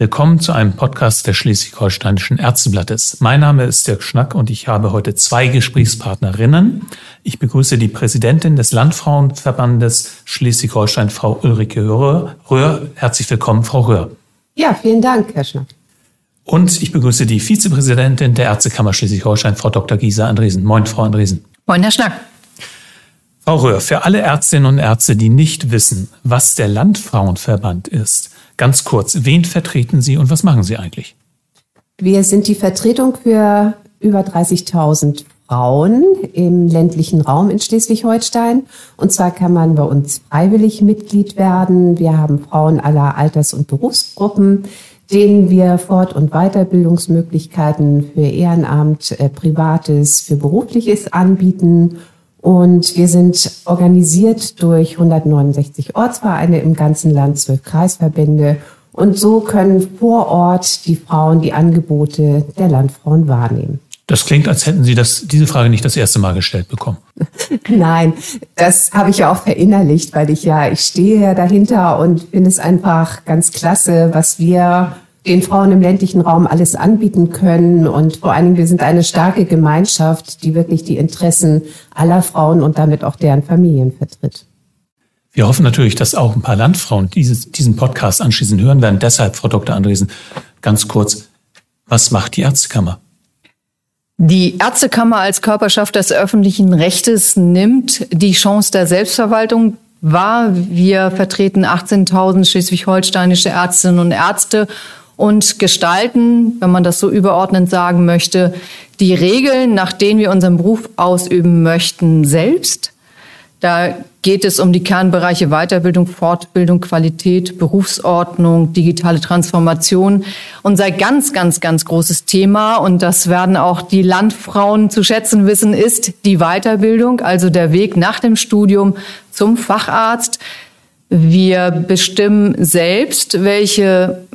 Willkommen zu einem Podcast der Schleswig-Holsteinischen Ärzteblattes. Mein Name ist Dirk Schnack und ich habe heute zwei Gesprächspartnerinnen. Ich begrüße die Präsidentin des Landfrauenverbandes Schleswig-Holstein, Frau Ulrike Röhr. Herzlich willkommen, Frau Röhr. Ja, vielen Dank, Herr Schnack. Und ich begrüße die Vizepräsidentin der Ärztekammer Schleswig-Holstein, Frau Dr. Gisa Andresen. Moin, Frau Andresen. Moin, Herr Schnack. Frau Röhr, für alle Ärztinnen und Ärzte, die nicht wissen, was der Landfrauenverband ist, Ganz kurz, wen vertreten Sie und was machen Sie eigentlich? Wir sind die Vertretung für über 30.000 Frauen im ländlichen Raum in Schleswig-Holstein. Und zwar kann man bei uns freiwillig Mitglied werden. Wir haben Frauen aller Alters- und Berufsgruppen, denen wir Fort- und Weiterbildungsmöglichkeiten für Ehrenamt, äh, Privates, für Berufliches anbieten und wir sind organisiert durch 169 Ortsvereine im ganzen Land, zwölf Kreisverbände. Und so können vor Ort die Frauen die Angebote der Landfrauen wahrnehmen. Das klingt, als hätten Sie das, diese Frage nicht das erste Mal gestellt bekommen. Nein, das habe ich ja auch verinnerlicht, weil ich ja, ich stehe ja dahinter und finde es einfach ganz klasse, was wir den Frauen im ländlichen Raum alles anbieten können. Und vor allen Dingen, wir sind eine starke Gemeinschaft, die wirklich die Interessen aller Frauen und damit auch deren Familien vertritt. Wir hoffen natürlich, dass auch ein paar Landfrauen dieses, diesen Podcast anschließend hören werden. Deshalb, Frau Dr. Andresen, ganz kurz, was macht die Ärztekammer? Die Ärztekammer als Körperschaft des öffentlichen Rechtes nimmt die Chance der Selbstverwaltung wahr. Wir vertreten 18.000 schleswig-holsteinische Ärztinnen und Ärzte und gestalten, wenn man das so überordnend sagen möchte, die Regeln, nach denen wir unseren Beruf ausüben möchten, selbst. Da geht es um die Kernbereiche Weiterbildung, Fortbildung, Qualität, Berufsordnung, digitale Transformation. Unser ganz, ganz, ganz großes Thema, und das werden auch die Landfrauen zu schätzen wissen, ist die Weiterbildung, also der Weg nach dem Studium zum Facharzt. Wir bestimmen selbst, welche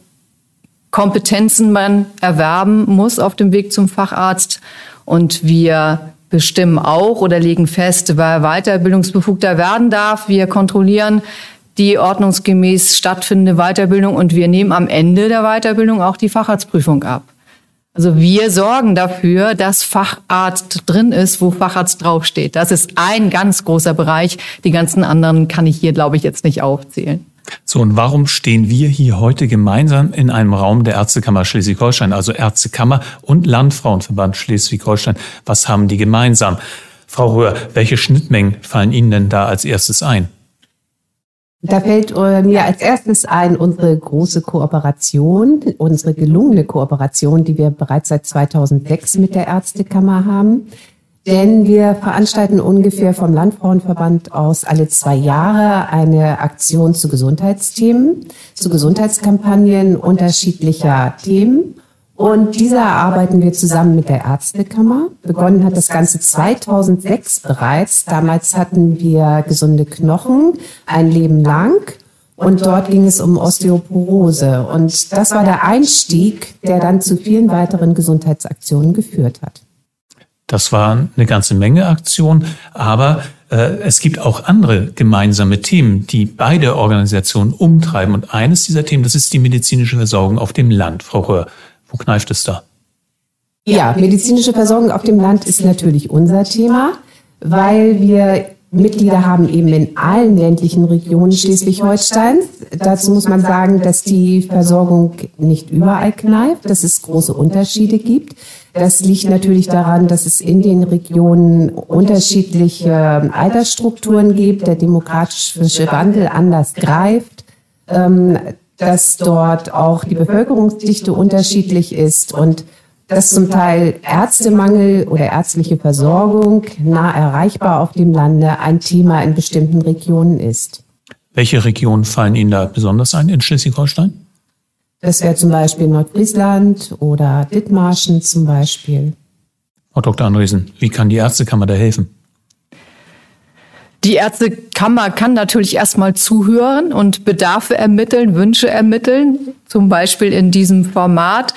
Kompetenzen man erwerben muss auf dem Weg zum Facharzt. Und wir bestimmen auch oder legen fest, wer Weiterbildungsbefugter werden darf. Wir kontrollieren die ordnungsgemäß stattfindende Weiterbildung und wir nehmen am Ende der Weiterbildung auch die Facharztprüfung ab. Also wir sorgen dafür, dass Facharzt drin ist, wo Facharzt draufsteht. Das ist ein ganz großer Bereich. Die ganzen anderen kann ich hier, glaube ich, jetzt nicht aufzählen. So, und warum stehen wir hier heute gemeinsam in einem Raum der Ärztekammer Schleswig-Holstein, also Ärztekammer und Landfrauenverband Schleswig-Holstein? Was haben die gemeinsam? Frau Röhr, welche Schnittmengen fallen Ihnen denn da als erstes ein? Da fällt äh, mir als erstes ein unsere große Kooperation, unsere gelungene Kooperation, die wir bereits seit 2006 mit der Ärztekammer haben. Denn wir veranstalten ungefähr vom Landfrauenverband aus alle zwei Jahre eine Aktion zu Gesundheitsthemen, zu Gesundheitskampagnen unterschiedlicher Themen. Und dieser arbeiten wir zusammen mit der Ärztekammer. Begonnen hat das Ganze 2006 bereits. Damals hatten wir gesunde Knochen ein Leben lang. Und dort ging es um Osteoporose. Und das war der Einstieg, der dann zu vielen weiteren Gesundheitsaktionen geführt hat. Das war eine ganze Menge Aktionen, aber äh, es gibt auch andere gemeinsame Themen, die beide Organisationen umtreiben. Und eines dieser Themen, das ist die medizinische Versorgung auf dem Land. Frau Röhr, wo kneift es da? Ja, medizinische Versorgung auf dem Land ist natürlich unser Thema, weil wir Mitglieder haben eben in allen ländlichen Regionen Schleswig-Holsteins. Dazu muss man sagen, dass die Versorgung nicht überall kneift, dass es große Unterschiede gibt. Das liegt natürlich daran, dass es in den Regionen unterschiedliche Altersstrukturen gibt, der demografische Wandel anders greift, ähm, dass dort auch die Bevölkerungsdichte unterschiedlich ist und dass zum Teil Ärztemangel oder ärztliche Versorgung nah erreichbar auf dem Lande ein Thema in bestimmten Regionen ist. Welche Regionen fallen Ihnen da besonders ein in Schleswig-Holstein? Das wäre zum Beispiel Nordfriesland oder Dithmarschen zum Beispiel. Frau Dr. Andresen, wie kann die Ärztekammer da helfen? Die Ärztekammer kann natürlich erstmal zuhören und Bedarfe ermitteln, Wünsche ermitteln, zum Beispiel in diesem Format.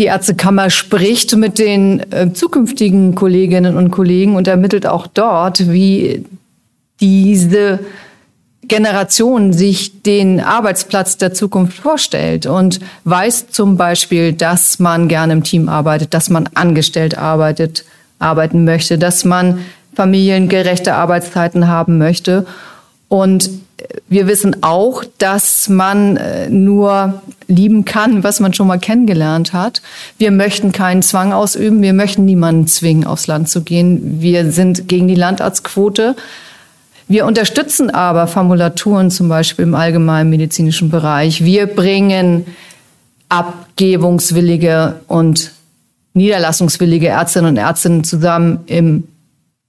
Die Ärztekammer spricht mit den äh, zukünftigen Kolleginnen und Kollegen und ermittelt auch dort, wie diese Generation sich den Arbeitsplatz der Zukunft vorstellt und weiß zum Beispiel, dass man gerne im Team arbeitet, dass man angestellt arbeitet, arbeiten möchte, dass man familiengerechte Arbeitszeiten haben möchte. Und wir wissen auch, dass man äh, nur lieben kann, was man schon mal kennengelernt hat. Wir möchten keinen Zwang ausüben. Wir möchten niemanden zwingen, aufs Land zu gehen. Wir sind gegen die Landarztquote. Wir unterstützen aber Formulaturen zum Beispiel im allgemeinen medizinischen Bereich. Wir bringen abgebungswillige und niederlassungswillige Ärztinnen und Ärzte zusammen im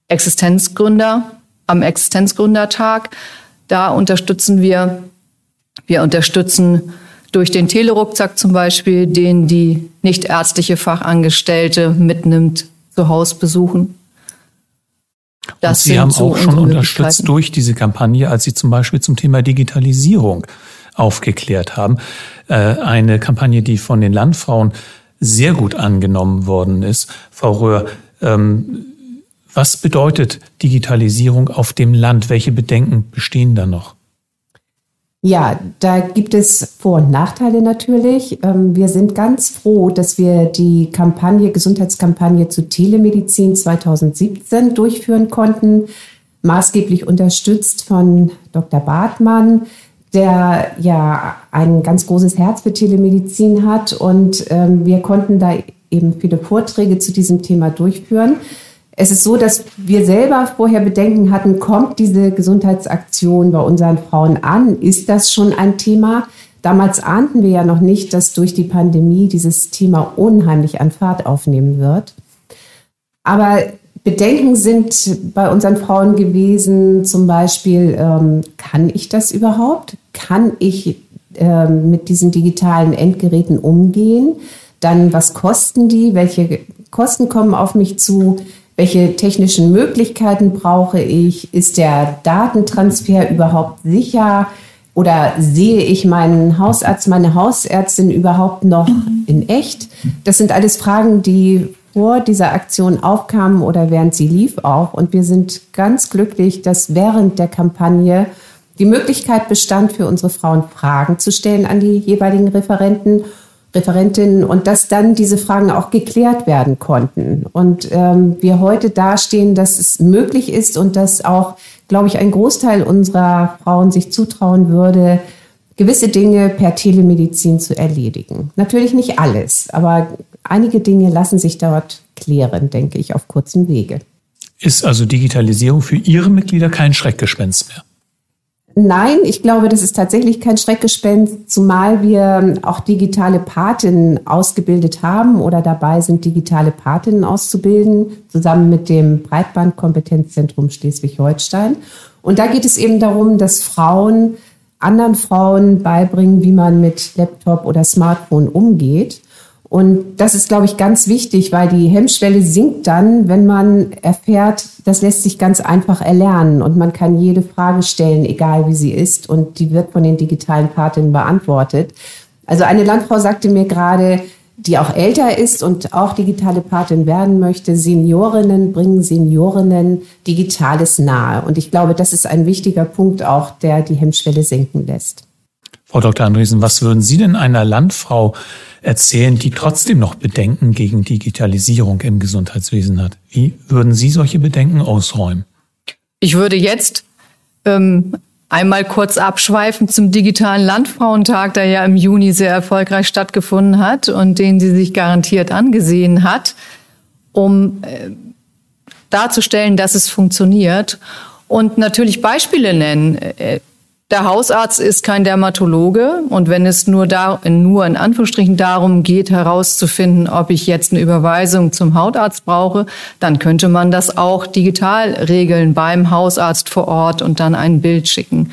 Existenzgründer, am Existenzgründertag. Da unterstützen wir, wir unterstützen durch den Telerucksack zum Beispiel, den die nicht ärztliche Fachangestellte mitnimmt zu Hausbesuchen. Das Und Sie haben so auch schon unterstützt durch diese Kampagne, als Sie zum Beispiel zum Thema Digitalisierung aufgeklärt haben. Äh, eine Kampagne, die von den Landfrauen sehr gut angenommen worden ist. Frau Röhr, ähm, was bedeutet Digitalisierung auf dem Land? Welche Bedenken bestehen da noch? Ja, da gibt es Vor- und Nachteile natürlich. Ähm, wir sind ganz froh, dass wir die Kampagne, Gesundheitskampagne zu Telemedizin 2017 durchführen konnten, maßgeblich unterstützt von Dr. Bartmann, der ja ein ganz großes Herz für Telemedizin hat. Und ähm, wir konnten da eben viele Vorträge zu diesem Thema durchführen. Es ist so, dass wir selber vorher Bedenken hatten, kommt diese Gesundheitsaktion bei unseren Frauen an? Ist das schon ein Thema? Damals ahnten wir ja noch nicht, dass durch die Pandemie dieses Thema unheimlich an Fahrt aufnehmen wird. Aber Bedenken sind bei unseren Frauen gewesen, zum Beispiel, ähm, kann ich das überhaupt? Kann ich ähm, mit diesen digitalen Endgeräten umgehen? Dann, was kosten die? Welche Kosten kommen auf mich zu? Welche technischen Möglichkeiten brauche ich? Ist der Datentransfer überhaupt sicher? Oder sehe ich meinen Hausarzt, meine Hausärztin überhaupt noch in echt? Das sind alles Fragen, die vor dieser Aktion aufkamen oder während sie lief auch. Und wir sind ganz glücklich, dass während der Kampagne die Möglichkeit bestand, für unsere Frauen Fragen zu stellen an die jeweiligen Referenten Referentinnen und dass dann diese Fragen auch geklärt werden konnten. Und ähm, wir heute dastehen, dass es möglich ist und dass auch, glaube ich, ein Großteil unserer Frauen sich zutrauen würde, gewisse Dinge per Telemedizin zu erledigen. Natürlich nicht alles, aber einige Dinge lassen sich dort klären, denke ich, auf kurzem Wege. Ist also Digitalisierung für Ihre Mitglieder kein Schreckgespenst mehr? Nein, ich glaube, das ist tatsächlich kein Schreckgespenst, zumal wir auch digitale Patinnen ausgebildet haben oder dabei sind, digitale Patinnen auszubilden, zusammen mit dem Breitbandkompetenzzentrum Schleswig-Holstein. Und da geht es eben darum, dass Frauen anderen Frauen beibringen, wie man mit Laptop oder Smartphone umgeht. Und das ist, glaube ich, ganz wichtig, weil die Hemmschwelle sinkt dann, wenn man erfährt, das lässt sich ganz einfach erlernen und man kann jede Frage stellen, egal wie sie ist, und die wird von den digitalen Patinnen beantwortet. Also eine Landfrau sagte mir gerade, die auch älter ist und auch digitale Patin werden möchte, Seniorinnen bringen Seniorinnen Digitales nahe. Und ich glaube, das ist ein wichtiger Punkt auch, der die Hemmschwelle senken lässt. Frau Dr. Andresen, was würden Sie denn einer Landfrau erzählen, die trotzdem noch Bedenken gegen Digitalisierung im Gesundheitswesen hat. Wie würden Sie solche Bedenken ausräumen? Ich würde jetzt ähm, einmal kurz abschweifen zum digitalen Landfrauentag, der ja im Juni sehr erfolgreich stattgefunden hat und den sie sich garantiert angesehen hat, um äh, darzustellen, dass es funktioniert und natürlich Beispiele nennen. Der Hausarzt ist kein Dermatologe und wenn es nur, da, nur in Anführungsstrichen darum geht, herauszufinden, ob ich jetzt eine Überweisung zum Hautarzt brauche, dann könnte man das auch digital regeln beim Hausarzt vor Ort und dann ein Bild schicken.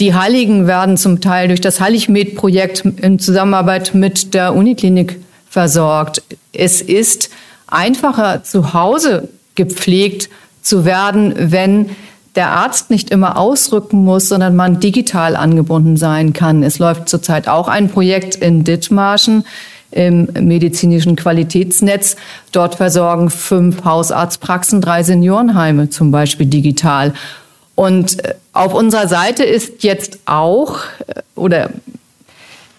Die Heiligen werden zum Teil durch das Heiligmed-Projekt in Zusammenarbeit mit der Uniklinik versorgt. Es ist einfacher zu Hause gepflegt zu werden, wenn der Arzt nicht immer ausrücken muss, sondern man digital angebunden sein kann. Es läuft zurzeit auch ein Projekt in Dithmarschen im medizinischen Qualitätsnetz. Dort versorgen fünf Hausarztpraxen drei Seniorenheime zum Beispiel digital. Und äh, auf unserer Seite ist jetzt auch, äh, oder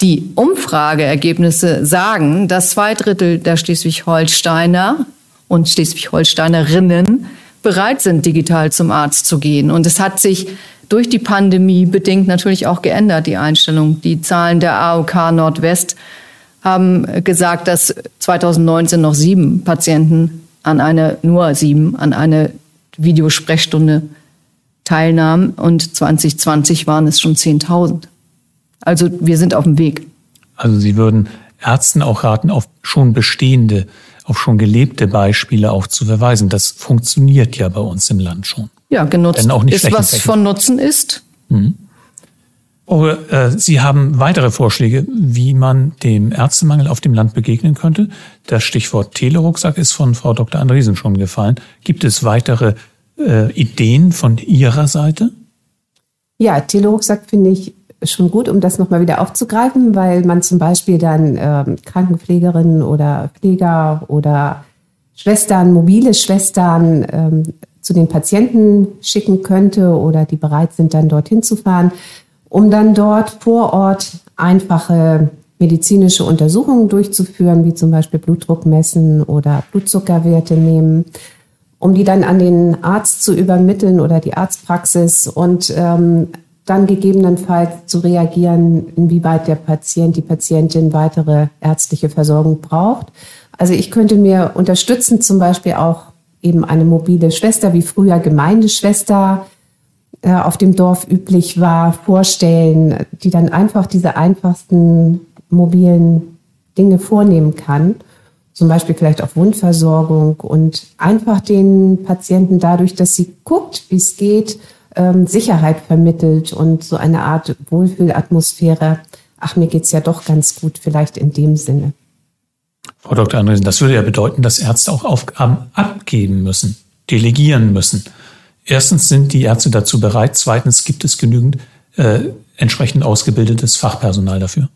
die Umfrageergebnisse sagen, dass zwei Drittel der Schleswig-Holsteiner und Schleswig-Holsteinerinnen bereit sind, digital zum Arzt zu gehen. Und es hat sich durch die Pandemie bedingt natürlich auch geändert, die Einstellung. Die Zahlen der AOK Nordwest haben gesagt, dass 2019 noch sieben Patienten an eine, nur sieben, an eine Videosprechstunde teilnahmen und 2020 waren es schon 10.000. Also wir sind auf dem Weg. Also Sie würden Ärzten auch raten, auf schon bestehende, auf schon gelebte Beispiele auch zu verweisen. Das funktioniert ja bei uns im Land schon. Ja, genutzt auch nicht ist, was von Nutzen ist. Mhm. Oh, äh, Sie haben weitere Vorschläge, wie man dem Ärztemangel auf dem Land begegnen könnte. Das Stichwort Telerucksack ist von Frau Dr. Andresen schon gefallen. Gibt es weitere äh, Ideen von Ihrer Seite? Ja, Telerucksack finde ich schon gut, um das nochmal wieder aufzugreifen, weil man zum Beispiel dann ähm, Krankenpflegerinnen oder Pfleger oder Schwestern, mobile Schwestern ähm, zu den Patienten schicken könnte oder die bereit sind, dann dorthin zu fahren, um dann dort vor Ort einfache medizinische Untersuchungen durchzuführen, wie zum Beispiel Blutdruck messen oder Blutzuckerwerte nehmen, um die dann an den Arzt zu übermitteln oder die Arztpraxis. Und ähm, dann gegebenenfalls zu reagieren, inwieweit der Patient, die Patientin weitere ärztliche Versorgung braucht. Also ich könnte mir unterstützen, zum Beispiel auch eben eine mobile Schwester, wie früher Gemeindeschwester äh, auf dem Dorf üblich war, vorstellen, die dann einfach diese einfachsten mobilen Dinge vornehmen kann. Zum Beispiel vielleicht auch Wundversorgung und einfach den Patienten dadurch, dass sie guckt, wie es geht, ähm, Sicherheit vermittelt und so eine Art Wohlfühlatmosphäre. Ach, mir geht's ja doch ganz gut, vielleicht in dem Sinne. Frau Dr. Andresen, das würde ja bedeuten, dass Ärzte auch Aufgaben abgeben müssen, delegieren müssen. Erstens sind die Ärzte dazu bereit, zweitens gibt es genügend äh, entsprechend ausgebildetes Fachpersonal dafür.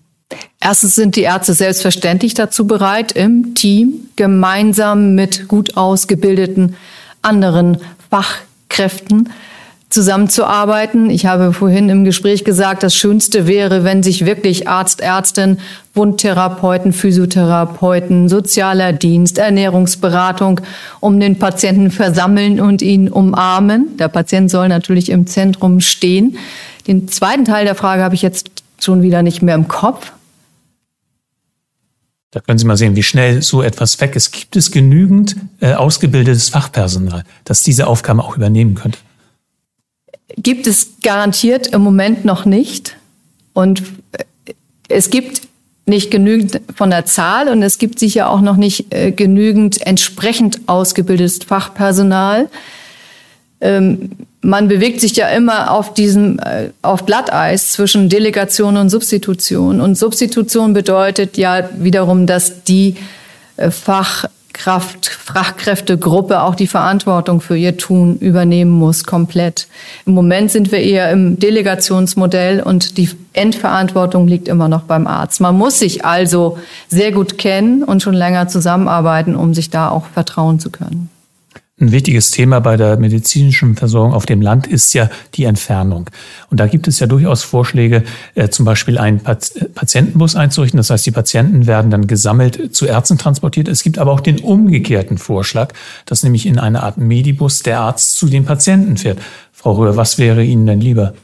Erstens sind die Ärzte selbstverständlich dazu bereit, im Team gemeinsam mit gut ausgebildeten anderen Fachkräften zusammenzuarbeiten. Ich habe vorhin im Gespräch gesagt, das Schönste wäre, wenn sich wirklich Arzt, Ärztin, Wundtherapeuten, Physiotherapeuten, sozialer Dienst, Ernährungsberatung um den Patienten versammeln und ihn umarmen. Der Patient soll natürlich im Zentrum stehen. Den zweiten Teil der Frage habe ich jetzt schon wieder nicht mehr im Kopf. Da können Sie mal sehen, wie schnell so etwas weg ist. Gibt es genügend äh, ausgebildetes Fachpersonal, das diese Aufgaben auch übernehmen könnte? Gibt es garantiert im Moment noch nicht. Und es gibt nicht genügend von der Zahl und es gibt sicher auch noch nicht äh, genügend entsprechend ausgebildetes Fachpersonal. Ähm, man bewegt sich ja immer auf diesem, äh, auf Glatteis zwischen Delegation und Substitution. Und Substitution bedeutet ja wiederum, dass die äh, Fach Kraft, Fachkräftegruppe auch die Verantwortung für ihr Tun übernehmen muss, komplett. Im Moment sind wir eher im Delegationsmodell und die Endverantwortung liegt immer noch beim Arzt. Man muss sich also sehr gut kennen und schon länger zusammenarbeiten, um sich da auch vertrauen zu können. Ein wichtiges Thema bei der medizinischen Versorgung auf dem Land ist ja die Entfernung. Und da gibt es ja durchaus Vorschläge, äh, zum Beispiel einen Patientenbus einzurichten. Das heißt, die Patienten werden dann gesammelt zu Ärzten transportiert. Es gibt aber auch den umgekehrten Vorschlag, dass nämlich in einer Art Medibus der Arzt zu den Patienten fährt. Frau Röhr, was wäre Ihnen denn lieber?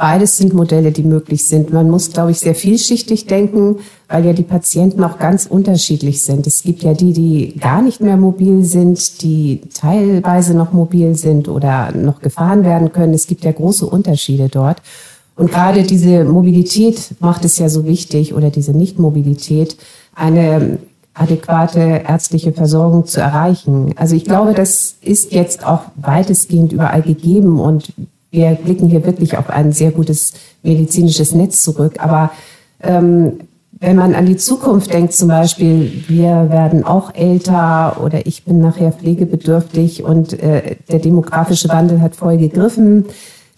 Beides sind Modelle, die möglich sind. Man muss, glaube ich, sehr vielschichtig denken, weil ja die Patienten auch ganz unterschiedlich sind. Es gibt ja die, die gar nicht mehr mobil sind, die teilweise noch mobil sind oder noch gefahren werden können. Es gibt ja große Unterschiede dort. Und gerade diese Mobilität macht es ja so wichtig oder diese Nichtmobilität, eine adäquate ärztliche Versorgung zu erreichen. Also ich glaube, das ist jetzt auch weitestgehend überall gegeben und wir blicken hier wirklich auf ein sehr gutes medizinisches Netz zurück. Aber ähm, wenn man an die Zukunft denkt, zum Beispiel, wir werden auch älter oder ich bin nachher pflegebedürftig und äh, der demografische Wandel hat voll gegriffen.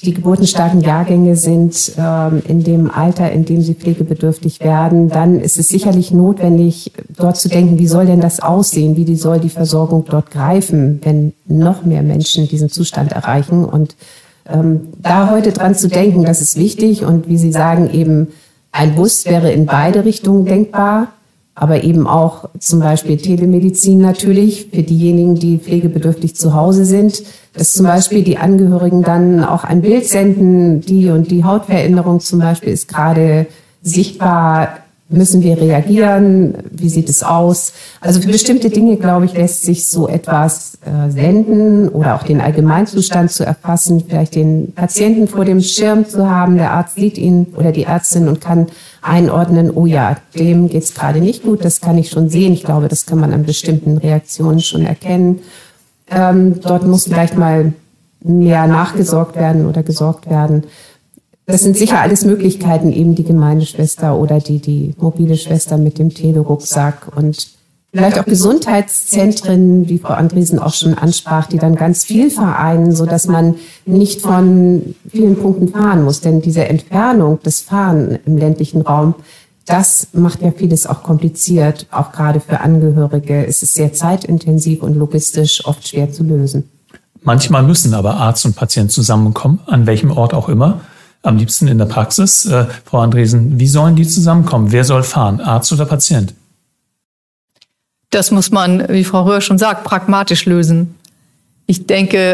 Die geburtenstarken Jahrgänge sind ähm, in dem Alter, in dem sie pflegebedürftig werden, dann ist es sicherlich notwendig, dort zu denken, wie soll denn das aussehen? Wie soll die Versorgung dort greifen, wenn noch mehr Menschen diesen Zustand erreichen? Und da heute dran zu denken, das ist wichtig. Und wie Sie sagen, eben ein Bus wäre in beide Richtungen denkbar, aber eben auch zum Beispiel Telemedizin natürlich für diejenigen, die pflegebedürftig zu Hause sind, dass zum Beispiel die Angehörigen dann auch ein Bild senden, die und die Hautveränderung zum Beispiel ist gerade sichtbar Müssen wir reagieren? Wie sieht es aus? Also für bestimmte Dinge, glaube ich, lässt sich so etwas äh, senden oder auch den Allgemeinzustand zu erfassen, vielleicht den Patienten vor dem Schirm zu haben. Der Arzt sieht ihn oder die Ärztin und kann einordnen, oh ja, dem geht es gerade nicht gut, das kann ich schon sehen. Ich glaube, das kann man an bestimmten Reaktionen schon erkennen. Ähm, dort muss vielleicht mal mehr nachgesorgt werden oder gesorgt werden. Das sind sicher alles Möglichkeiten, eben die Gemeindeschwester oder die, die mobile Schwester mit dem Telerucksack und vielleicht auch Gesundheitszentren, wie Frau Andresen auch schon ansprach, die dann ganz viel vereinen, so dass man nicht von vielen Punkten fahren muss. Denn diese Entfernung des Fahren im ländlichen Raum, das macht ja vieles auch kompliziert. Auch gerade für Angehörige ist es sehr zeitintensiv und logistisch oft schwer zu lösen. Manchmal müssen aber Arzt und Patient zusammenkommen, an welchem Ort auch immer am liebsten in der Praxis. Äh, Frau Andresen, wie sollen die zusammenkommen? Wer soll fahren, Arzt oder Patient? Das muss man, wie Frau Röhr schon sagt, pragmatisch lösen. Ich denke,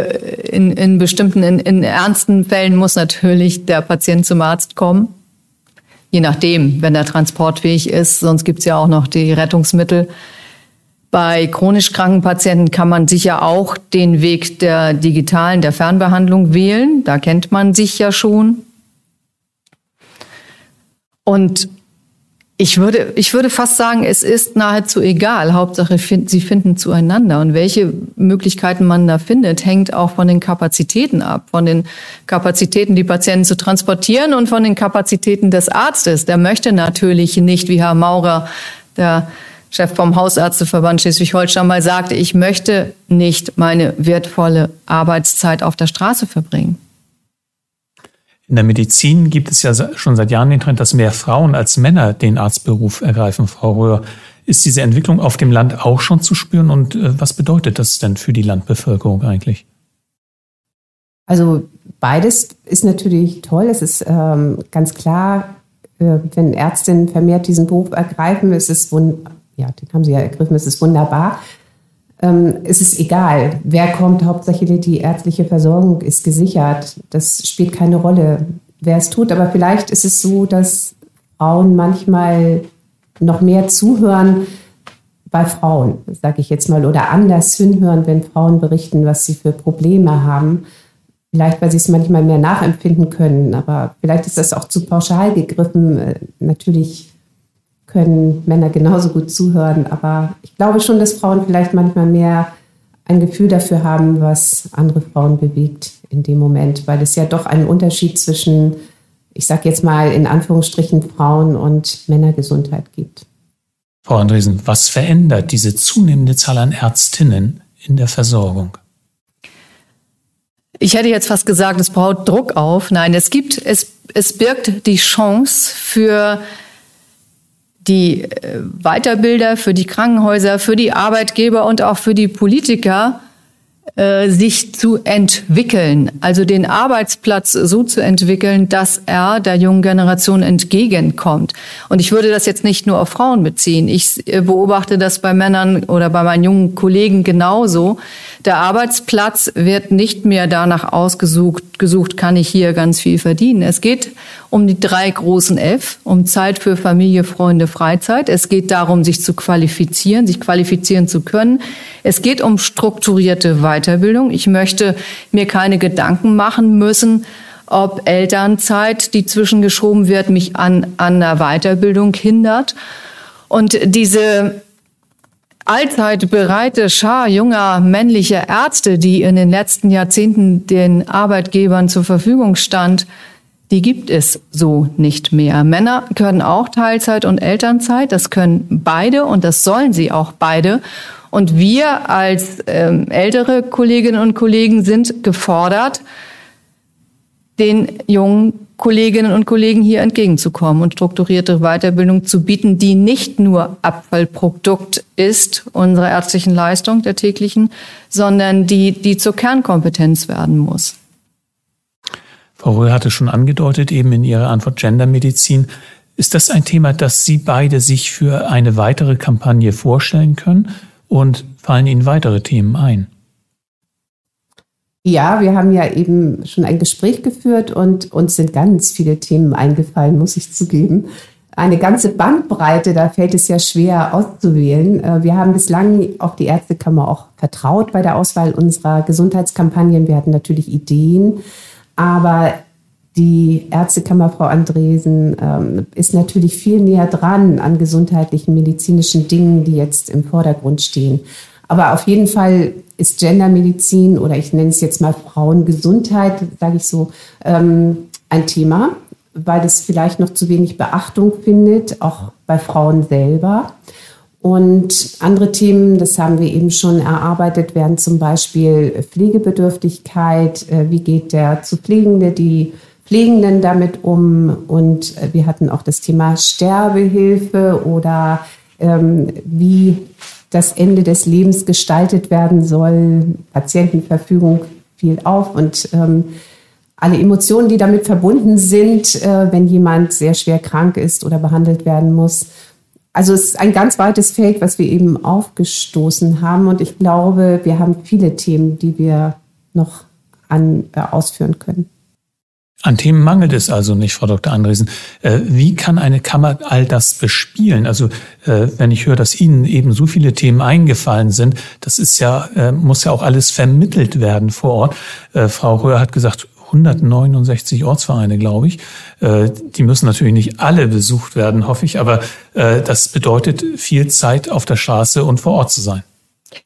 in, in bestimmten, in, in ernsten Fällen muss natürlich der Patient zum Arzt kommen. Je nachdem, wenn er transportfähig ist. Sonst gibt es ja auch noch die Rettungsmittel. Bei chronisch kranken Patienten kann man sicher auch den Weg der digitalen, der Fernbehandlung wählen. Da kennt man sich ja schon. Und ich würde, ich würde fast sagen, es ist nahezu egal. Hauptsache, sie finden zueinander. Und welche Möglichkeiten man da findet, hängt auch von den Kapazitäten ab. Von den Kapazitäten, die Patienten zu transportieren und von den Kapazitäten des Arztes. Der möchte natürlich nicht, wie Herr Maurer, der Chef vom Hausärzteverband Schleswig-Holstein mal sagte, ich möchte nicht meine wertvolle Arbeitszeit auf der Straße verbringen. In der Medizin gibt es ja schon seit Jahren den Trend, dass mehr Frauen als Männer den Arztberuf ergreifen. Frau Röhr, ist diese Entwicklung auf dem Land auch schon zu spüren und äh, was bedeutet das denn für die Landbevölkerung eigentlich? Also beides ist natürlich toll. Es ist ähm, ganz klar, äh, wenn Ärztinnen vermehrt diesen Beruf ergreifen, ist es ja, den haben sie ja ergriffen, es wunderbar ähm, es ist egal, wer kommt, Hauptsache die ärztliche Versorgung ist gesichert. Das spielt keine Rolle, wer es tut. Aber vielleicht ist es so, dass Frauen manchmal noch mehr zuhören bei Frauen, sage ich jetzt mal, oder anders hinhören, wenn Frauen berichten, was sie für Probleme haben. Vielleicht, weil sie es manchmal mehr nachempfinden können, aber vielleicht ist das auch zu pauschal gegriffen. Äh, natürlich können Männer genauso gut zuhören. Aber ich glaube schon, dass Frauen vielleicht manchmal mehr ein Gefühl dafür haben, was andere Frauen bewegt in dem Moment, weil es ja doch einen Unterschied zwischen, ich sage jetzt mal in Anführungsstrichen, Frauen und Männergesundheit gibt. Frau Andresen, was verändert diese zunehmende Zahl an Ärztinnen in der Versorgung? Ich hätte jetzt fast gesagt, es braucht Druck auf. Nein, es gibt, es, es birgt die Chance für die äh, Weiterbilder, für die Krankenhäuser, für die Arbeitgeber und auch für die Politiker äh, sich zu entwickeln, also den Arbeitsplatz so zu entwickeln, dass er der jungen Generation entgegenkommt. Und ich würde das jetzt nicht nur auf Frauen beziehen. Ich äh, beobachte das bei Männern oder bei meinen jungen Kollegen genauso. Der Arbeitsplatz wird nicht mehr danach ausgesucht, gesucht, kann ich hier ganz viel verdienen. Es geht um die drei großen F, um Zeit für Familie, Freunde, Freizeit. Es geht darum, sich zu qualifizieren, sich qualifizieren zu können. Es geht um strukturierte Weiterbildung. Ich möchte mir keine Gedanken machen müssen, ob Elternzeit, die zwischengeschoben wird, mich an, an der Weiterbildung hindert. Und diese allzeit bereite Schar junger männlicher Ärzte, die in den letzten Jahrzehnten den Arbeitgebern zur Verfügung stand, die gibt es so nicht mehr. Männer können auch Teilzeit und Elternzeit, das können beide und das sollen sie auch beide. Und wir als ähm, ältere Kolleginnen und Kollegen sind gefordert, den jungen Kolleginnen und Kollegen hier entgegenzukommen und strukturierte Weiterbildung zu bieten, die nicht nur Abfallprodukt ist unserer ärztlichen Leistung der täglichen, sondern die, die zur Kernkompetenz werden muss. Frau Röhr hatte schon angedeutet, eben in ihrer Antwort Gendermedizin. Ist das ein Thema, das Sie beide sich für eine weitere Kampagne vorstellen können? Und fallen Ihnen weitere Themen ein? Ja, wir haben ja eben schon ein Gespräch geführt und uns sind ganz viele Themen eingefallen, muss ich zugeben. Eine ganze Bandbreite, da fällt es ja schwer auszuwählen. Äh, wir haben bislang auf die Ärztekammer auch vertraut bei der Auswahl unserer Gesundheitskampagnen. Wir hatten natürlich Ideen, aber die Ärztekammer Frau Andresen ähm, ist natürlich viel näher dran an gesundheitlichen, medizinischen Dingen, die jetzt im Vordergrund stehen. Aber auf jeden Fall ist Gendermedizin oder ich nenne es jetzt mal Frauengesundheit, sage ich so, ähm, ein Thema, weil es vielleicht noch zu wenig Beachtung findet, auch bei Frauen selber. Und andere Themen, das haben wir eben schon erarbeitet, wären zum Beispiel Pflegebedürftigkeit, äh, wie geht der zu Pflegende, die Pflegenden damit um. Und äh, wir hatten auch das Thema Sterbehilfe oder ähm, wie das Ende des Lebens gestaltet werden soll. Patientenverfügung fiel auf und ähm, alle Emotionen, die damit verbunden sind, äh, wenn jemand sehr schwer krank ist oder behandelt werden muss. Also es ist ein ganz weites Feld, was wir eben aufgestoßen haben. Und ich glaube, wir haben viele Themen, die wir noch an, äh, ausführen können. An Themen mangelt es also nicht, Frau Dr. Andresen. Äh, wie kann eine Kammer all das bespielen? Also äh, wenn ich höre, dass Ihnen eben so viele Themen eingefallen sind, das ist ja, äh, muss ja auch alles vermittelt werden vor Ort. Frau Röhr hat gesagt, 169 Ortsvereine, glaube ich. Die müssen natürlich nicht alle besucht werden, hoffe ich, aber das bedeutet viel Zeit auf der Straße und vor Ort zu sein.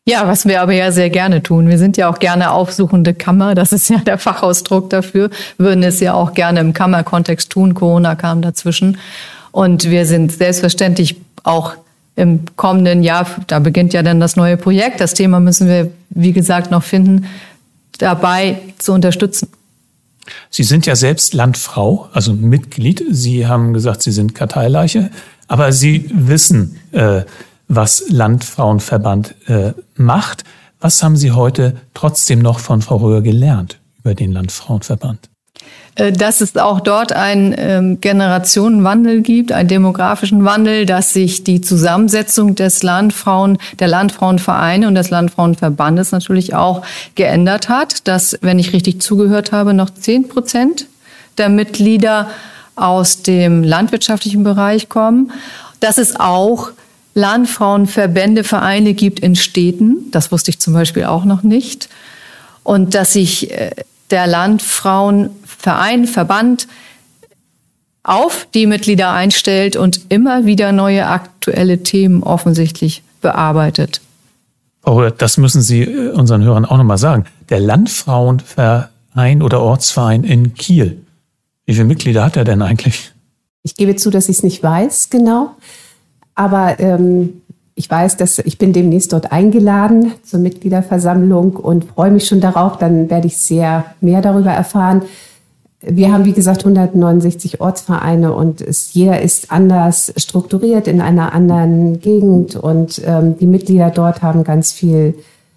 Ja, was wir aber ja sehr gerne tun. Wir sind ja auch gerne aufsuchende Kammer. Das ist ja der Fachausdruck dafür. Würden es ja auch gerne im Kammerkontext tun. Corona kam dazwischen. Und wir sind selbstverständlich auch im kommenden Jahr, da beginnt ja dann das neue Projekt. Das Thema müssen wir, wie gesagt, noch finden, dabei zu unterstützen. Sie sind ja selbst Landfrau, also Mitglied. Sie haben gesagt, Sie sind Karteileiche, aber Sie wissen, äh, was Landfrauenverband äh, macht. Was haben Sie heute trotzdem noch von Frau Röhr gelernt über den Landfrauenverband? Äh, dass es auch dort einen ähm, Generationenwandel gibt, einen demografischen Wandel, dass sich die Zusammensetzung des Landfrauen, der Landfrauenvereine und des Landfrauenverbandes natürlich auch geändert hat, dass, wenn ich richtig zugehört habe, noch zehn Prozent der Mitglieder aus dem landwirtschaftlichen Bereich kommen, dass es auch Landfrauenverbände, Vereine gibt in Städten. Das wusste ich zum Beispiel auch noch nicht. Und dass sich äh, der Landfrauenverein, Verband auf die Mitglieder einstellt und immer wieder neue aktuelle Themen offensichtlich bearbeitet. Frau Röhr, das müssen Sie äh, unseren Hörern auch nochmal sagen. Der Landfrauenverein oder Ortsverein in Kiel, wie viele Mitglieder hat er denn eigentlich? Ich gebe zu, dass ich es nicht weiß genau. Aber ähm, ich weiß, dass ich bin demnächst dort eingeladen zur Mitgliederversammlung und freue mich schon darauf. Dann werde ich sehr mehr darüber erfahren. Wir haben, wie gesagt, 169 Ortsvereine und es, jeder ist anders strukturiert in einer anderen Gegend und ähm, die Mitglieder dort haben ganz viel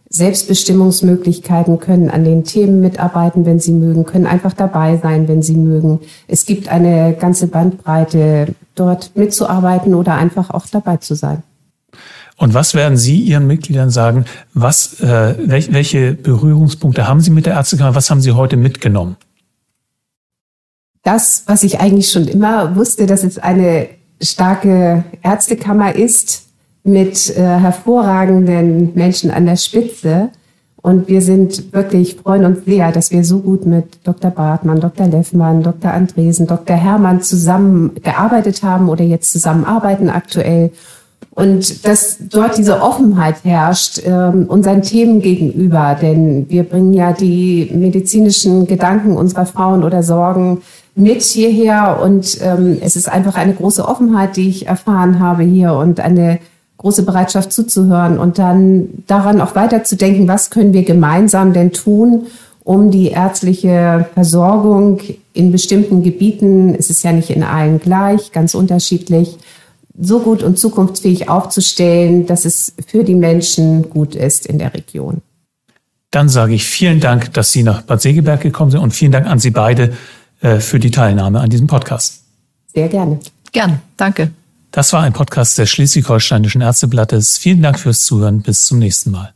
Selbstbestimmungsmöglichkeiten, können an den Themen mitarbeiten, wenn sie mögen, können einfach dabei sein, wenn sie mögen. Es gibt eine ganze Bandbreite, dort mitzuarbeiten oder einfach auch dabei zu sein. Und was werden Sie Ihren Mitgliedern sagen? Was, äh, welche Berührungspunkte haben Sie mit der Ärztekammer? Was haben Sie heute mitgenommen? Das, was ich eigentlich schon immer wusste, dass es eine starke Ärztekammer ist, mit äh, hervorragenden Menschen an der Spitze. Und wir sind wirklich, freuen uns sehr, dass wir so gut mit Dr. Bartmann, Dr. Leffmann, Dr. Andresen, Dr. Hermann zusammen gearbeitet haben oder jetzt zusammenarbeiten aktuell. Und dass dort diese Offenheit herrscht ähm, unseren Themen gegenüber, denn wir bringen ja die medizinischen Gedanken unserer Frauen oder Sorgen mit hierher und ähm, es ist einfach eine große Offenheit, die ich erfahren habe hier und eine große Bereitschaft zuzuhören und dann daran auch weiterzudenken, was können wir gemeinsam denn tun, um die ärztliche Versorgung in bestimmten Gebieten, es ist ja nicht in allen gleich, ganz unterschiedlich, so gut und zukunftsfähig aufzustellen, dass es für die Menschen gut ist in der Region. Dann sage ich vielen Dank, dass Sie nach Bad Segeberg gekommen sind und vielen Dank an Sie beide für die Teilnahme an diesem Podcast. Sehr gerne. Gern, danke. Das war ein Podcast des Schleswig-Holsteinischen Ärzteblattes. Vielen Dank fürs Zuhören. Bis zum nächsten Mal.